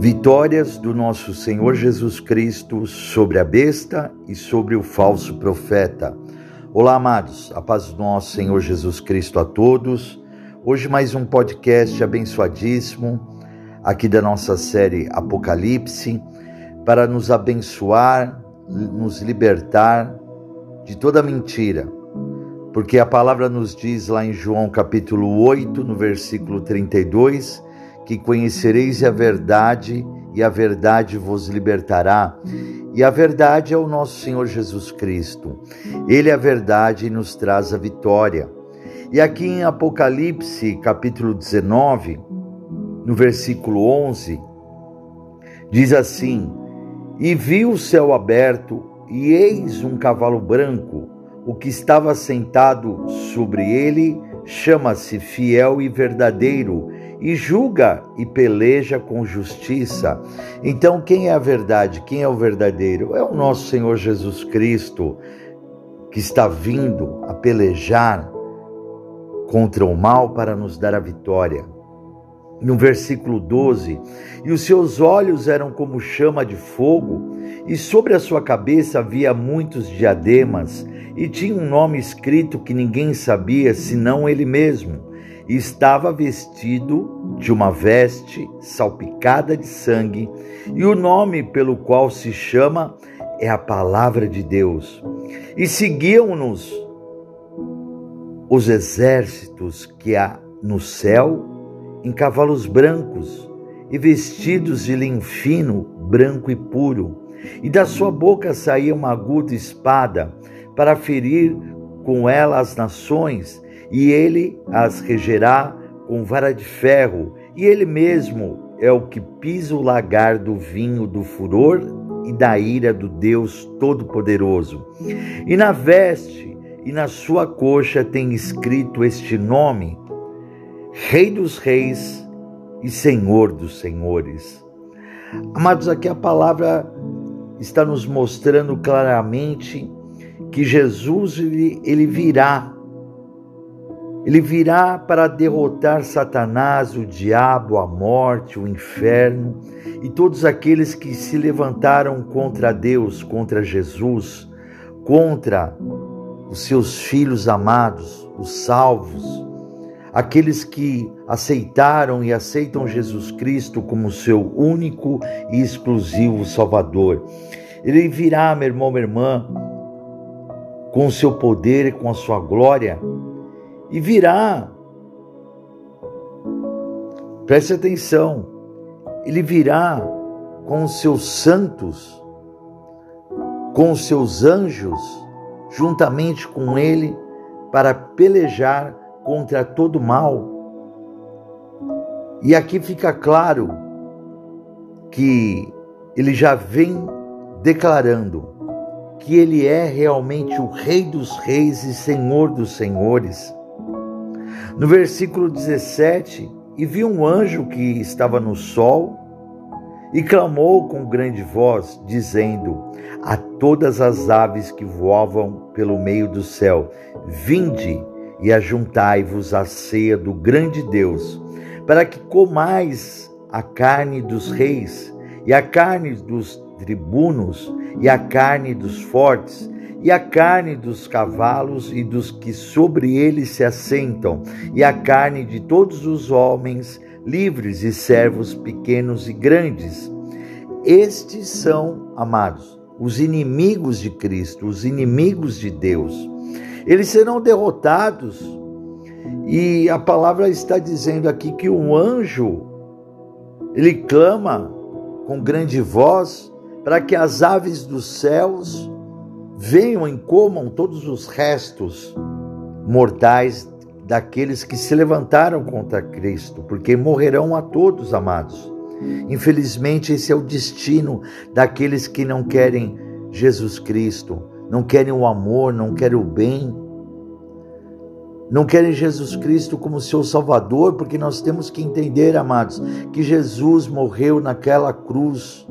Vitórias do nosso Senhor Jesus Cristo sobre a besta e sobre o falso profeta. Olá, amados, a paz do nosso Senhor Jesus Cristo a todos. Hoje, mais um podcast abençoadíssimo aqui da nossa série Apocalipse para nos abençoar, nos libertar de toda mentira. Porque a palavra nos diz lá em João capítulo 8, no versículo 32, que conhecereis a verdade e a verdade vos libertará. E a verdade é o nosso Senhor Jesus Cristo. Ele é a verdade e nos traz a vitória. E aqui em Apocalipse, capítulo 19, no versículo 11, diz assim: E viu o céu aberto, e eis um cavalo branco, o que estava sentado sobre ele chama-se fiel e verdadeiro e julga e peleja com justiça. Então, quem é a verdade? Quem é o verdadeiro? É o nosso Senhor Jesus Cristo, que está vindo a pelejar contra o mal para nos dar a vitória. No versículo 12: E os seus olhos eram como chama de fogo, e sobre a sua cabeça havia muitos diademas, e tinha um nome escrito que ninguém sabia senão ele mesmo estava vestido de uma veste salpicada de sangue, e o nome pelo qual se chama é a Palavra de Deus. E seguiam-nos os exércitos que há no céu em cavalos brancos e vestidos de linho fino, branco e puro. E da sua boca saía uma aguda espada para ferir com ela as nações e ele as regerá com vara de ferro, e ele mesmo é o que pisa o lagar do vinho do furor e da ira do Deus Todo-Poderoso. E na veste e na sua coxa tem escrito este nome: Rei dos Reis e Senhor dos Senhores. Amados, aqui a palavra está nos mostrando claramente que Jesus ele, ele virá ele virá para derrotar Satanás, o diabo, a morte, o inferno e todos aqueles que se levantaram contra Deus, contra Jesus, contra os seus filhos amados, os salvos, aqueles que aceitaram e aceitam Jesus Cristo como seu único e exclusivo Salvador. Ele virá, meu irmão, minha irmã, com o seu poder com a sua glória e virá. Preste atenção, ele virá com os seus santos, com os seus anjos, juntamente com ele, para pelejar contra todo mal. E aqui fica claro que ele já vem declarando que ele é realmente o Rei dos Reis e Senhor dos Senhores. No versículo 17, e viu um anjo que estava no sol e clamou com grande voz, dizendo a todas as aves que voavam pelo meio do céu: Vinde e ajuntai-vos à ceia do grande Deus, para que comais a carne dos reis, e a carne dos tribunos, e a carne dos fortes, e a carne dos cavalos e dos que sobre eles se assentam, e a carne de todos os homens, livres e servos pequenos e grandes. Estes são, amados, os inimigos de Cristo, os inimigos de Deus. Eles serão derrotados. E a palavra está dizendo aqui que um anjo ele clama com grande voz para que as aves dos céus venham e comam todos os restos mortais daqueles que se levantaram contra Cristo, porque morrerão a todos, amados. Infelizmente, esse é o destino daqueles que não querem Jesus Cristo, não querem o amor, não querem o bem, não querem Jesus Cristo como seu Salvador, porque nós temos que entender, amados, que Jesus morreu naquela cruz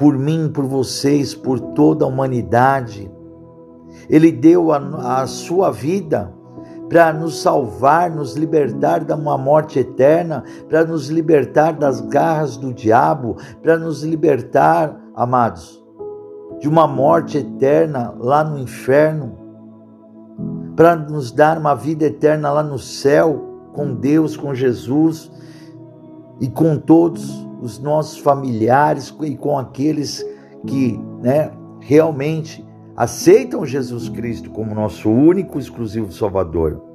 por mim, por vocês, por toda a humanidade. Ele deu a, a sua vida para nos salvar, nos libertar de uma morte eterna, para nos libertar das garras do diabo, para nos libertar, amados, de uma morte eterna lá no inferno, para nos dar uma vida eterna lá no céu, com Deus, com Jesus e com todos os nossos familiares e com aqueles que né, realmente aceitam Jesus Cristo como nosso único e exclusivo Salvador.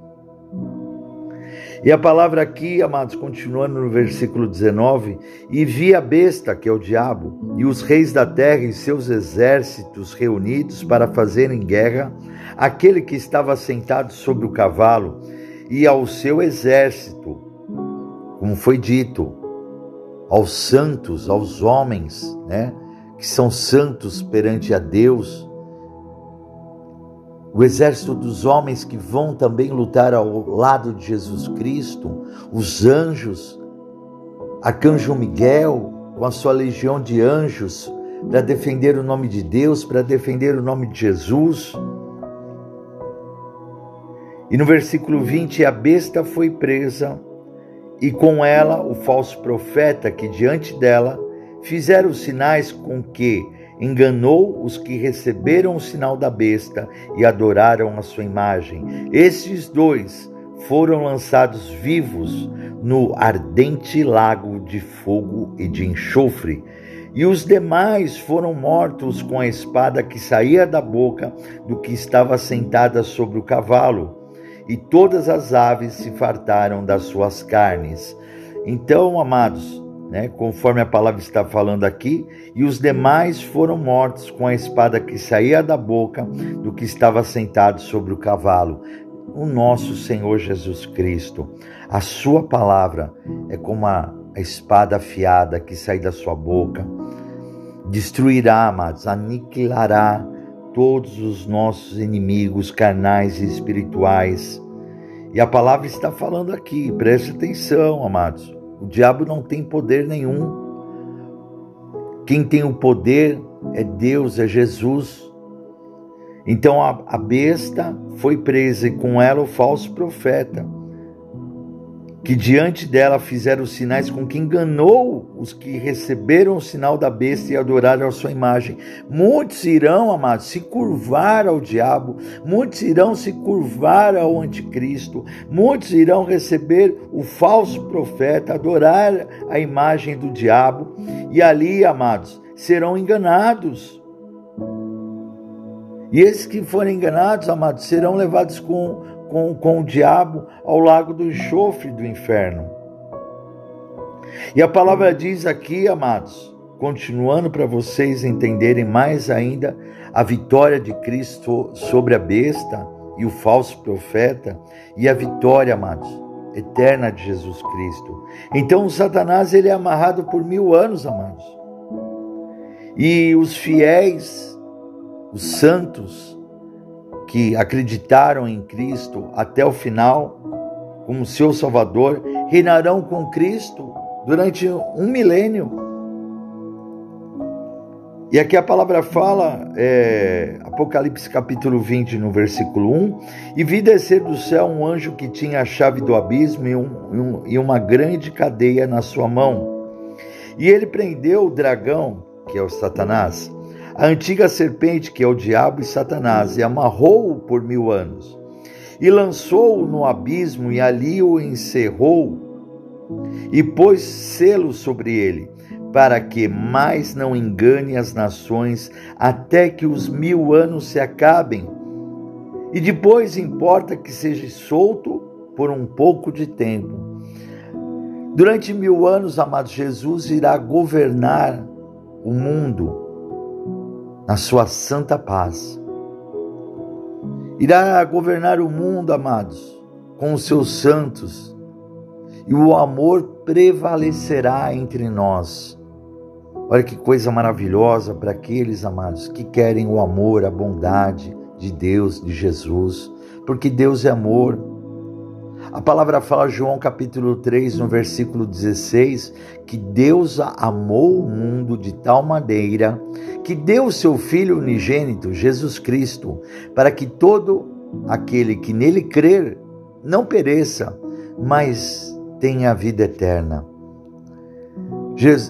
E a palavra aqui, amados, continuando no versículo 19: E vi a besta, que é o diabo, e os reis da terra e seus exércitos reunidos para fazerem guerra, aquele que estava sentado sobre o cavalo, e ao seu exército, como foi dito, aos santos, aos homens, né, que são santos perante a Deus, o exército dos homens que vão também lutar ao lado de Jesus Cristo, os anjos, Arcanjo Miguel, com a sua legião de anjos, para defender o nome de Deus, para defender o nome de Jesus. E no versículo 20, a besta foi presa, e com ela o falso profeta que diante dela fizeram sinais com que enganou os que receberam o sinal da besta e adoraram a sua imagem. Esses dois foram lançados vivos no ardente lago de fogo e de enxofre. E os demais foram mortos com a espada que saía da boca do que estava sentada sobre o cavalo. E todas as aves se fartaram das suas carnes. Então, amados, né, conforme a palavra está falando aqui, e os demais foram mortos com a espada que saía da boca do que estava sentado sobre o cavalo. O nosso Senhor Jesus Cristo, a sua palavra é como a, a espada afiada que sai da sua boca, destruirá, amados, aniquilará todos os nossos inimigos carnais e espirituais. E a palavra está falando aqui, preste atenção, amados. O diabo não tem poder nenhum. Quem tem o poder é Deus, é Jesus. Então a, a besta foi presa e com ela o falso profeta que diante dela fizeram sinais com que enganou os que receberam o sinal da besta e adoraram a sua imagem. Muitos irão, amados, se curvar ao diabo, muitos irão se curvar ao anticristo, muitos irão receber o falso profeta, adorar a imagem do diabo, e ali, amados, serão enganados. E esses que forem enganados, amados, serão levados com com, com o diabo ao lago do enxofre do inferno. E a palavra diz aqui, amados, continuando para vocês entenderem mais ainda a vitória de Cristo sobre a besta e o falso profeta e a vitória, amados, eterna de Jesus Cristo. Então Satanás ele é amarrado por mil anos, amados. E os fiéis, os santos, que acreditaram em Cristo até o final, como seu Salvador, reinarão com Cristo durante um milênio. E aqui a palavra fala, é, Apocalipse capítulo 20, no versículo 1: E vi descer do céu um anjo que tinha a chave do abismo e, um, um, e uma grande cadeia na sua mão. E ele prendeu o dragão, que é o Satanás, a antiga serpente, que é o diabo e Satanás, e amarrou-o por mil anos, e lançou-o no abismo, e ali o encerrou, e pôs selo sobre ele, para que mais não engane as nações, até que os mil anos se acabem. E depois importa que seja solto por um pouco de tempo. Durante mil anos, amado Jesus irá governar o mundo na sua santa paz. Irá governar o mundo, amados, com os seus santos, e o amor prevalecerá entre nós. Olha que coisa maravilhosa para aqueles amados que querem o amor, a bondade de Deus, de Jesus, porque Deus é amor. A palavra fala, João capítulo 3, no versículo 16, que Deus amou o mundo de tal maneira que deu seu Filho unigênito, Jesus Cristo, para que todo aquele que nele crer não pereça, mas tenha vida eterna.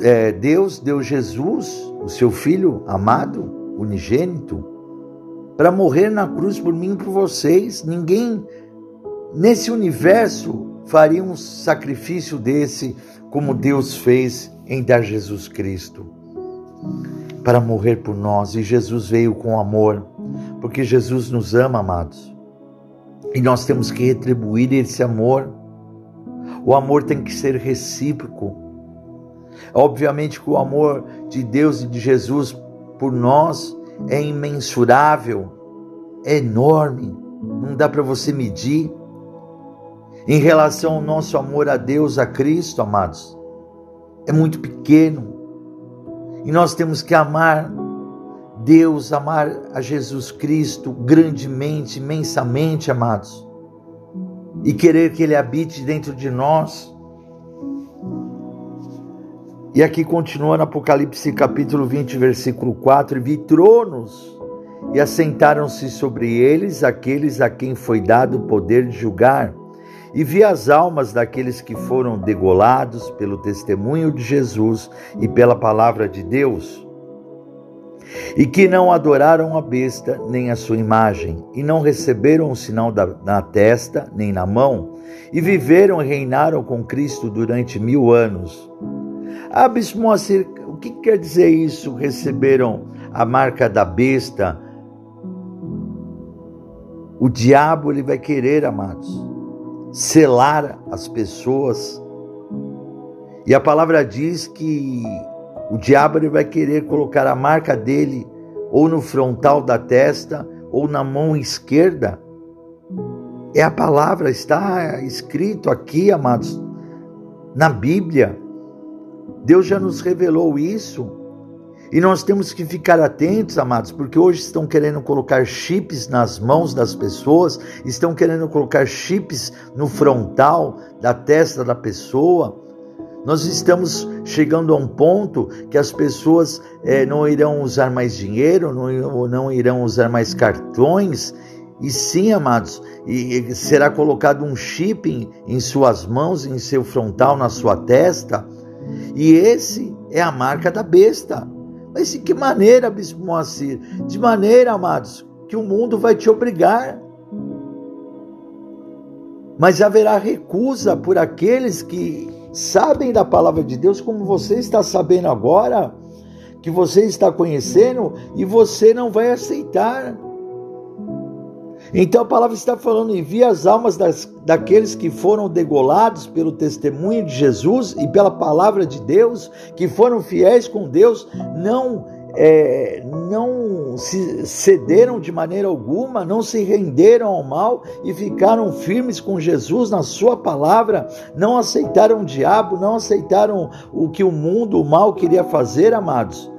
É, Deus deu Jesus, o seu Filho amado, unigênito, para morrer na cruz por mim e por vocês. Ninguém nesse universo faria um sacrifício desse como Deus fez em dar Jesus Cristo para morrer por nós. E Jesus veio com amor, porque Jesus nos ama, amados. E nós temos que retribuir esse amor. O amor tem que ser recíproco. Obviamente que o amor de Deus e de Jesus por nós é imensurável, é enorme, não dá para você medir. Em relação ao nosso amor a Deus, a Cristo, amados, é muito pequeno. E nós temos que amar Deus, amar a Jesus Cristo grandemente, imensamente, amados, e querer que Ele habite dentro de nós. E aqui continua no Apocalipse capítulo 20, versículo 4: E vi tronos, e assentaram-se sobre eles aqueles a quem foi dado o poder de julgar e vi as almas daqueles que foram degolados pelo testemunho de Jesus e pela palavra de Deus, e que não adoraram a besta nem a sua imagem, e não receberam o sinal da, na testa nem na mão, e viveram e reinaram com Cristo durante mil anos. Bispo Moacir, o que quer dizer isso? Receberam a marca da besta. O diabo ele vai querer, amados selar as pessoas. E a palavra diz que o diabo ele vai querer colocar a marca dele ou no frontal da testa ou na mão esquerda. É a palavra, está escrito aqui, amados, na Bíblia. Deus já nos revelou isso. E nós temos que ficar atentos, amados, porque hoje estão querendo colocar chips nas mãos das pessoas, estão querendo colocar chips no frontal da testa da pessoa. Nós estamos chegando a um ponto que as pessoas é, não irão usar mais dinheiro, não, não irão usar mais cartões, e sim, amados, e será colocado um chip em, em suas mãos, em seu frontal, na sua testa, e esse é a marca da besta. Mas de que maneira, Bispo Moacir? De maneira, amados, que o mundo vai te obrigar. Mas haverá recusa por aqueles que sabem da palavra de Deus, como você está sabendo agora, que você está conhecendo, e você não vai aceitar. Então a palavra está falando: envia as almas das, daqueles que foram degolados pelo testemunho de Jesus e pela palavra de Deus, que foram fiéis com Deus, não é, não se cederam de maneira alguma, não se renderam ao mal e ficaram firmes com Jesus na sua palavra, não aceitaram o diabo, não aceitaram o que o mundo, o mal queria fazer, amados.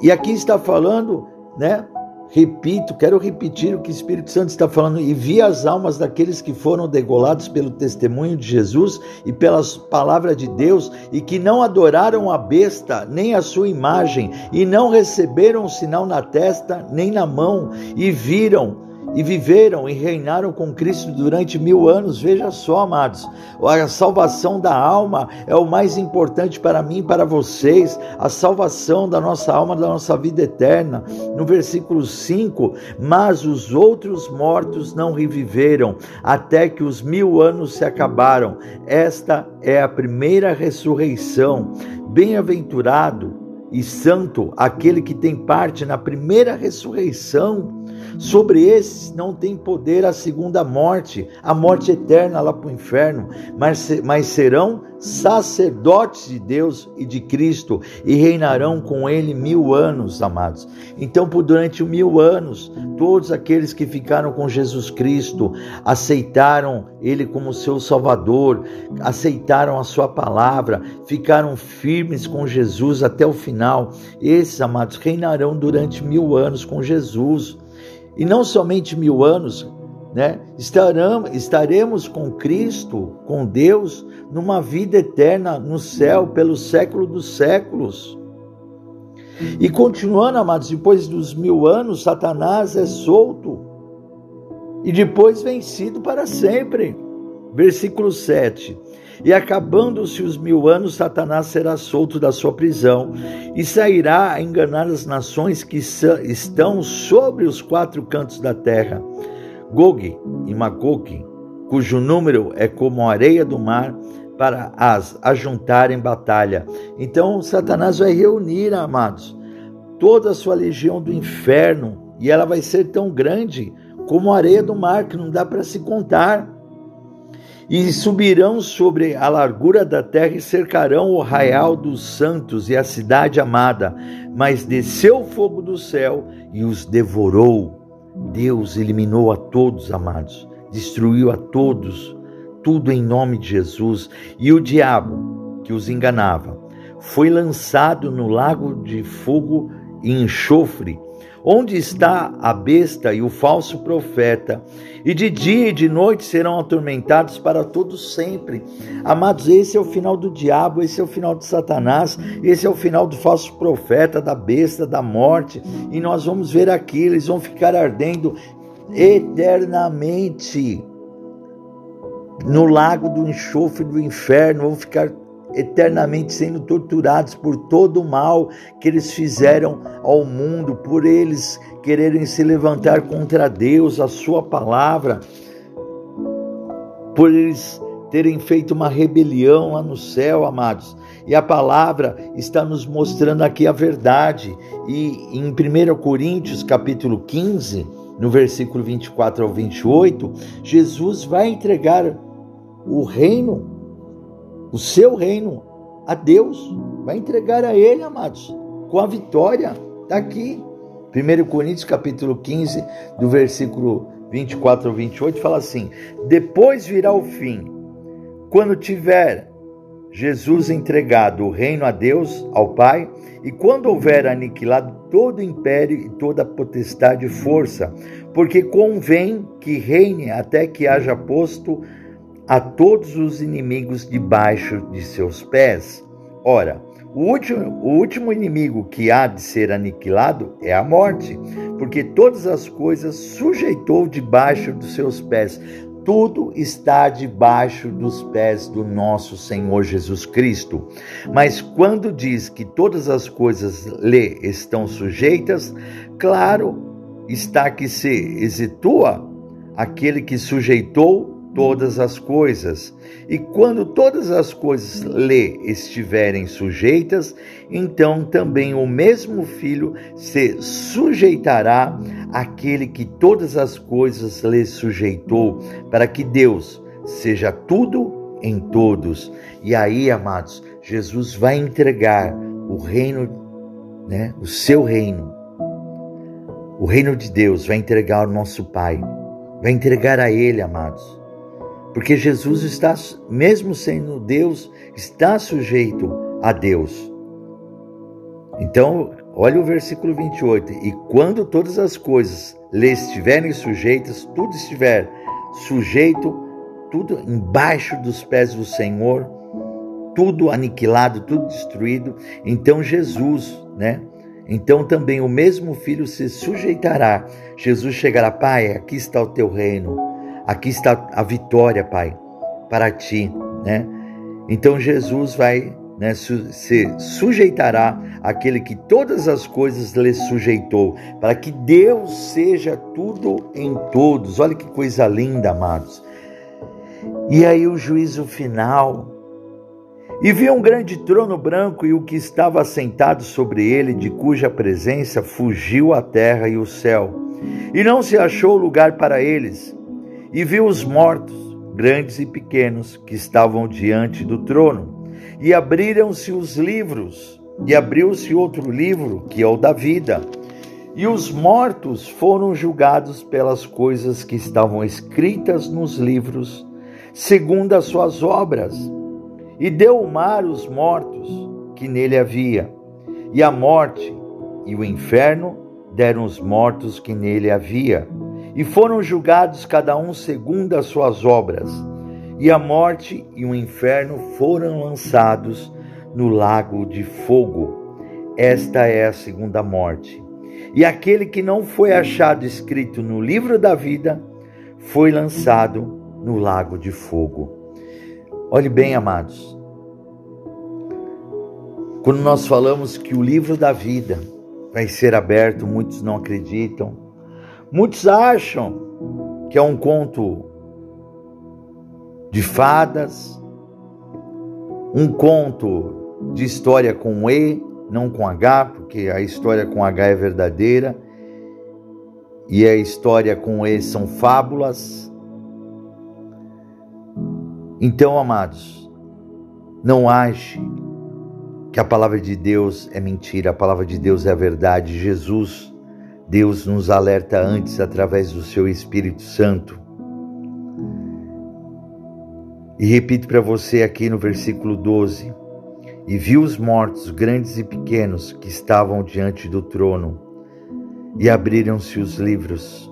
E aqui está falando, né? Repito, quero repetir o que o Espírito Santo está falando, e vi as almas daqueles que foram degolados pelo testemunho de Jesus e pelas palavras de Deus, e que não adoraram a besta, nem a sua imagem, e não receberam o sinal na testa, nem na mão, e viram e viveram e reinaram com Cristo durante mil anos. Veja só, amados, a salvação da alma é o mais importante para mim e para vocês, a salvação da nossa alma, da nossa vida eterna. No versículo 5: Mas os outros mortos não reviveram, até que os mil anos se acabaram. Esta é a primeira ressurreição. Bem-aventurado e santo aquele que tem parte na primeira ressurreição. Sobre esses não tem poder a segunda morte, a morte eterna lá para o inferno, mas, mas serão sacerdotes de Deus e de Cristo e reinarão com ele mil anos, amados. Então, por durante mil anos, todos aqueles que ficaram com Jesus Cristo aceitaram ele como seu Salvador, aceitaram a sua palavra, ficaram firmes com Jesus até o final. Esses, amados, reinarão durante mil anos com Jesus. E não somente mil anos, né? Estarão, estaremos com Cristo, com Deus, numa vida eterna no céu, pelo século dos séculos. E continuando, amados, depois dos mil anos, Satanás é solto. e depois vencido para sempre. Versículo 7. E acabando-se os mil anos, Satanás será solto da sua prisão e sairá a enganar as nações que estão sobre os quatro cantos da terra. Gog e Magog, cujo número é como a areia do mar, para as ajuntar em batalha. Então, Satanás vai reunir, amados, toda a sua legião do inferno, e ela vai ser tão grande como a areia do mar, que não dá para se contar e subirão sobre a largura da terra e cercarão o arraial dos santos e a cidade amada. Mas desceu o fogo do céu e os devorou. Deus eliminou a todos, amados, destruiu a todos, tudo em nome de Jesus. E o diabo, que os enganava, foi lançado no lago de fogo e enxofre Onde está a besta e o falso profeta? E de dia e de noite serão atormentados para todos sempre. Amados, esse é o final do diabo, esse é o final de Satanás, esse é o final do falso profeta, da besta, da morte. E nós vamos ver aqui, eles vão ficar ardendo eternamente no lago do enxofre do inferno, vão ficar eternamente sendo torturados por todo o mal que eles fizeram ao mundo, por eles quererem se levantar contra Deus, a Sua palavra, por eles terem feito uma rebelião lá no céu, amados. E a palavra está nos mostrando aqui a verdade. E em 1 Coríntios, capítulo 15, no versículo 24 ao 28, Jesus vai entregar o reino o seu reino a Deus, vai entregar a Ele, amados, com a vitória. Está aqui. 1 Coríntios capítulo 15, do versículo 24 ao 28, fala assim: Depois virá o fim, quando tiver Jesus entregado o reino a Deus, ao Pai, e quando houver aniquilado todo o império e toda a potestade e força, porque convém que reine até que haja posto a todos os inimigos debaixo de seus pés. Ora, o último, o último inimigo que há de ser aniquilado é a morte, porque todas as coisas sujeitou debaixo dos seus pés. Tudo está debaixo dos pés do nosso Senhor Jesus Cristo. Mas quando diz que todas as coisas lhe estão sujeitas, claro está que se exitua aquele que sujeitou todas as coisas. E quando todas as coisas lhe estiverem sujeitas, então também o mesmo filho se sujeitará àquele que todas as coisas lhe sujeitou, para que Deus seja tudo em todos. E aí, amados, Jesus vai entregar o reino, né, o seu reino. O reino de Deus vai entregar ao nosso Pai, vai entregar a Ele, amados porque Jesus está, mesmo sendo Deus, está sujeito a Deus. Então, olha o versículo 28. E quando todas as coisas lhe estiverem sujeitas, tudo estiver sujeito, tudo embaixo dos pés do Senhor, tudo aniquilado, tudo destruído, então Jesus, né? Então também o mesmo filho se sujeitará. Jesus chegará, Pai, aqui está o teu reino Aqui está a vitória, Pai, para ti, né? Então Jesus vai né, se sujeitará aquele que todas as coisas lhe sujeitou, para que Deus seja tudo em todos. Olha que coisa linda, amados. E aí o juízo final. E viu um grande trono branco e o que estava assentado sobre ele, de cuja presença fugiu a terra e o céu. E não se achou lugar para eles e viu os mortos, grandes e pequenos, que estavam diante do trono. E abriram-se os livros, e abriu-se outro livro, que é o da vida. E os mortos foram julgados pelas coisas que estavam escritas nos livros, segundo as suas obras. E deu o mar os mortos que nele havia, e a morte e o inferno deram os mortos que nele havia e foram julgados cada um segundo as suas obras. E a morte e o inferno foram lançados no lago de fogo. Esta é a segunda morte. E aquele que não foi achado escrito no livro da vida foi lançado no lago de fogo. Olhe bem, amados. Quando nós falamos que o livro da vida vai ser aberto, muitos não acreditam. Muitos acham que é um conto de fadas, um conto de história com E, não com H, porque a história com H é verdadeira e a história com E são fábulas. Então, amados, não ache que a palavra de Deus é mentira, a palavra de Deus é a verdade. Jesus, Deus nos alerta antes através do seu Espírito Santo. E repito para você aqui no versículo 12: E viu os mortos, grandes e pequenos, que estavam diante do trono, e abriram-se os livros.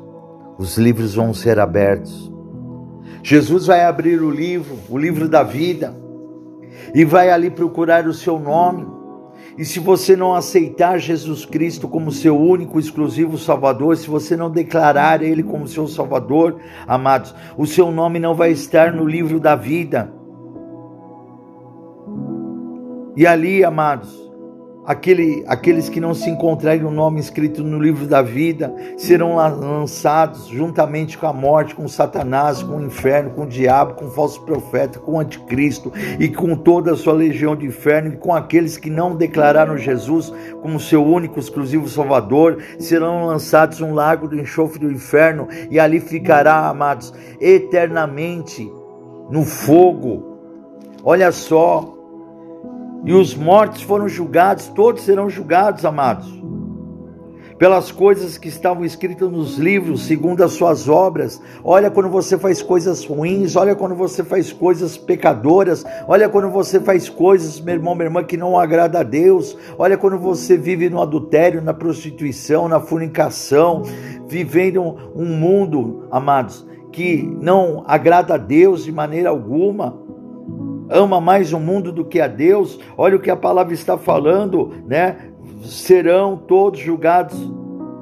Os livros vão ser abertos. Jesus vai abrir o livro, o livro da vida e vai ali procurar o seu nome. E se você não aceitar Jesus Cristo como seu único, exclusivo Salvador, se você não declarar Ele como seu Salvador, amados, o seu nome não vai estar no livro da vida. E ali, amados, Aquele, aqueles que não se encontrarem o nome escrito no livro da vida serão lançados juntamente com a morte, com Satanás, com o inferno, com o diabo, com o falso profeta, com o anticristo e com toda a sua legião de inferno e com aqueles que não declararam Jesus como seu único, exclusivo Salvador, serão lançados no lago do enxofre do inferno e ali ficará, amados, eternamente no fogo. Olha só, e os mortos foram julgados, todos serão julgados, amados, pelas coisas que estavam escritas nos livros, segundo as suas obras. Olha quando você faz coisas ruins, olha quando você faz coisas pecadoras, olha quando você faz coisas, meu irmão, minha irmã, que não agrada a Deus. Olha quando você vive no adultério, na prostituição, na fornicação, vivendo um mundo, amados, que não agrada a Deus de maneira alguma ama mais o mundo do que a Deus, olha o que a palavra está falando, né? Serão todos julgados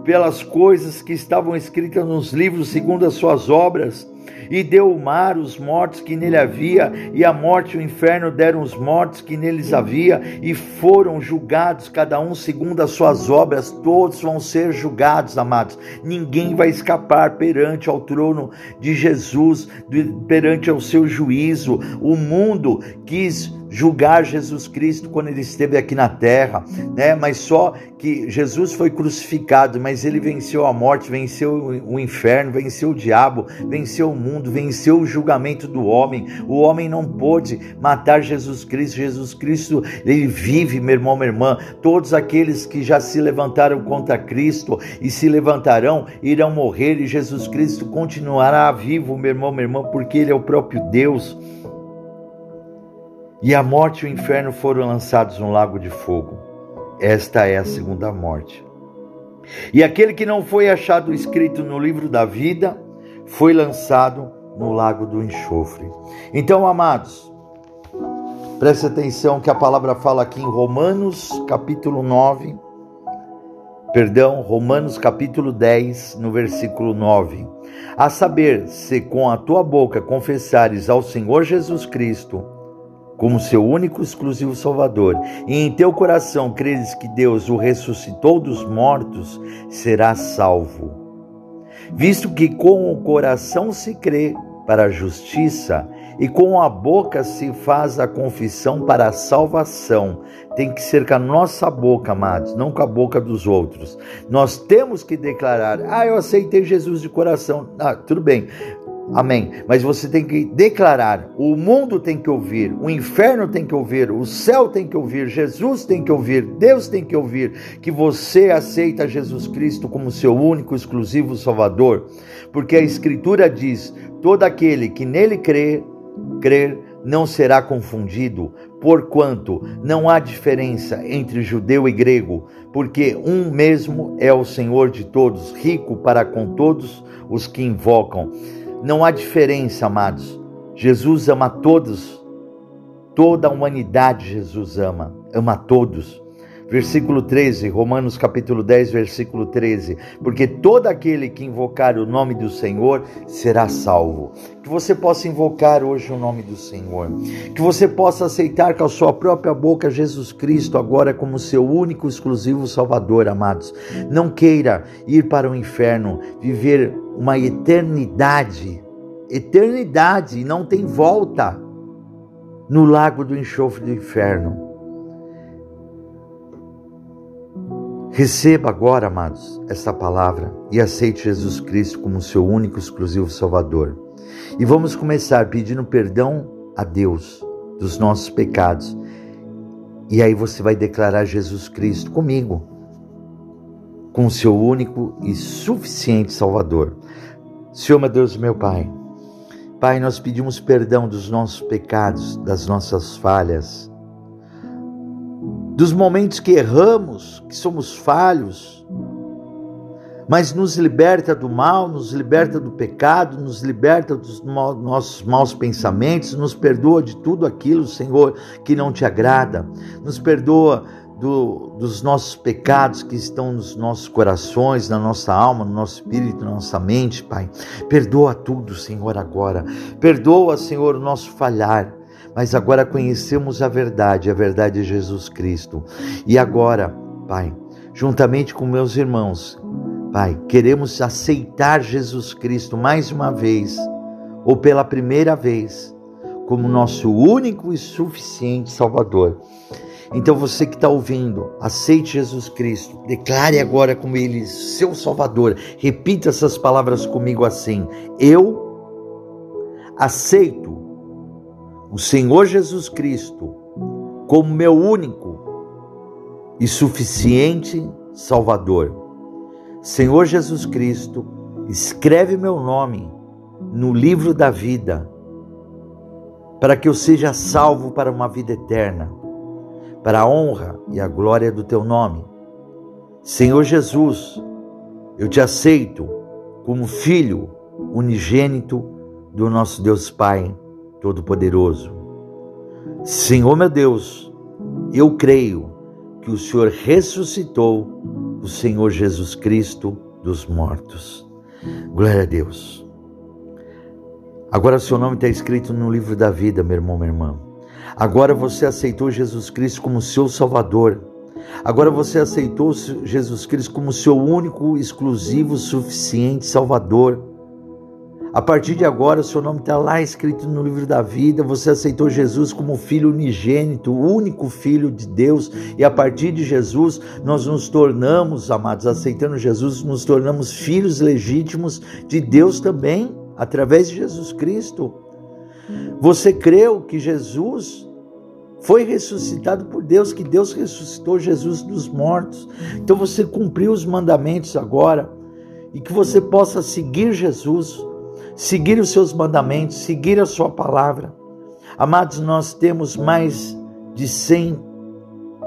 pelas coisas que estavam escritas nos livros segundo as suas obras e deu o mar os mortos que nele havia, e a morte e o inferno deram os mortos que neles havia, e foram julgados, cada um segundo as suas obras, todos vão ser julgados, amados. Ninguém vai escapar perante ao trono de Jesus, perante ao seu juízo. O mundo quis julgar Jesus Cristo quando ele esteve aqui na terra, né? Mas só que Jesus foi crucificado, mas ele venceu a morte, venceu o inferno, venceu o diabo, venceu o mundo, venceu o julgamento do homem. O homem não pôde matar Jesus Cristo. Jesus Cristo, ele vive, meu irmão, minha irmã. Todos aqueles que já se levantaram contra Cristo e se levantarão irão morrer e Jesus Cristo continuará vivo, meu irmão, minha irmã, porque ele é o próprio Deus e a morte e o inferno foram lançados no lago de fogo. Esta é a segunda morte. E aquele que não foi achado escrito no livro da vida foi lançado no lago do enxofre. Então, amados, preste atenção que a palavra fala aqui em Romanos, capítulo 9, perdão, Romanos capítulo 10, no versículo 9. A saber, se com a tua boca confessares ao Senhor Jesus Cristo, como seu único exclusivo Salvador, e em teu coração creres que Deus o ressuscitou dos mortos, serás salvo. Visto que com o coração se crê para a justiça e com a boca se faz a confissão para a salvação. Tem que ser com a nossa boca, amados, não com a boca dos outros. Nós temos que declarar: Ah, eu aceitei Jesus de coração. Ah, tudo bem. Amém. Mas você tem que declarar: o mundo tem que ouvir, o inferno tem que ouvir, o céu tem que ouvir, Jesus tem que ouvir, Deus tem que ouvir que você aceita Jesus Cristo como seu único, exclusivo Salvador. Porque a Escritura diz: todo aquele que nele crê, crer, não será confundido, porquanto não há diferença entre judeu e grego, porque um mesmo é o Senhor de todos, rico para com todos os que invocam. Não há diferença, amados. Jesus ama todos. Toda a humanidade Jesus ama, ama todos. Versículo 13, Romanos capítulo 10, versículo 13. Porque todo aquele que invocar o nome do Senhor será salvo. Que você possa invocar hoje o nome do Senhor. Que você possa aceitar com a sua própria boca Jesus Cristo agora como seu único exclusivo Salvador, amados. Não queira ir para o inferno, viver uma eternidade. Eternidade, não tem volta no lago do enxofre do inferno. Receba agora, amados, essa palavra e aceite Jesus Cristo como seu único exclusivo Salvador. E vamos começar pedindo perdão a Deus dos nossos pecados. E aí você vai declarar Jesus Cristo comigo, com seu único e suficiente Salvador. Senhor, meu Deus, meu Pai, Pai, nós pedimos perdão dos nossos pecados, das nossas falhas, dos momentos que erramos, que somos falhos, mas nos liberta do mal, nos liberta do pecado, nos liberta dos nossos maus pensamentos, nos perdoa de tudo aquilo, Senhor, que não te agrada, nos perdoa do, dos nossos pecados que estão nos nossos corações, na nossa alma, no nosso espírito, na nossa mente, Pai. Perdoa tudo, Senhor, agora. Perdoa, Senhor, o nosso falhar. Mas agora conhecemos a verdade, a verdade é Jesus Cristo. E agora, Pai, juntamente com meus irmãos, Pai, queremos aceitar Jesus Cristo mais uma vez, ou pela primeira vez, como nosso único e suficiente Salvador. Então você que está ouvindo, aceite Jesus Cristo, declare agora como Ele seu Salvador. Repita essas palavras comigo assim: Eu aceito o Senhor Jesus Cristo como meu único e suficiente Salvador. Senhor Jesus Cristo, escreve meu nome no livro da vida, para que eu seja salvo para uma vida eterna para a honra e a glória do teu nome. Senhor Jesus, eu te aceito como filho unigênito do nosso Deus Pai Todo-Poderoso. Senhor meu Deus, eu creio que o Senhor ressuscitou o Senhor Jesus Cristo dos mortos. Glória a Deus. Agora o seu nome está escrito no livro da vida, meu irmão, minha irmã. Agora você aceitou Jesus Cristo como seu Salvador. Agora você aceitou Jesus Cristo como seu único, exclusivo, suficiente Salvador. A partir de agora, o seu nome está lá escrito no livro da vida. Você aceitou Jesus como filho unigênito, o único filho de Deus. E a partir de Jesus, nós nos tornamos, amados, aceitando Jesus, nos tornamos filhos legítimos de Deus também, através de Jesus Cristo. Você creu que Jesus foi ressuscitado por Deus, que Deus ressuscitou Jesus dos mortos. Então você cumpriu os mandamentos agora e que você possa seguir Jesus, seguir os seus mandamentos, seguir a sua palavra. Amados, nós temos mais de 100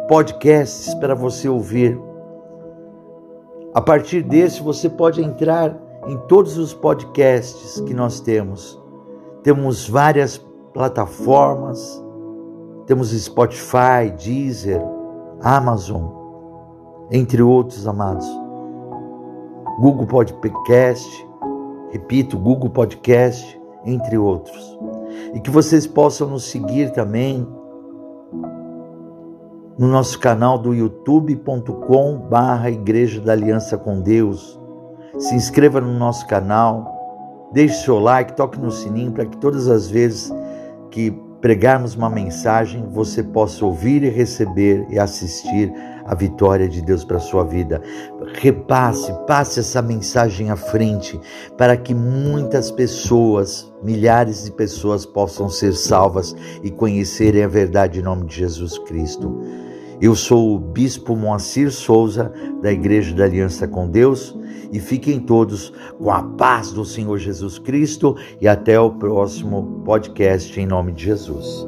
podcasts para você ouvir. A partir desse, você pode entrar em todos os podcasts que nós temos. Temos várias plataformas, temos Spotify, Deezer, Amazon, entre outros amados. Google Podcast, repito, Google Podcast, entre outros. E que vocês possam nos seguir também no nosso canal do youtube.com barra Igreja da Aliança com Deus. Se inscreva no nosso canal, Deixe seu like, toque no sininho para que todas as vezes que pregarmos uma mensagem você possa ouvir e receber e assistir a vitória de Deus para a sua vida. Repasse, passe essa mensagem à frente para que muitas pessoas, milhares de pessoas possam ser salvas e conhecerem a verdade em nome de Jesus Cristo. Eu sou o Bispo Moacir Souza, da Igreja da Aliança com Deus, e fiquem todos com a paz do Senhor Jesus Cristo e até o próximo podcast em nome de Jesus.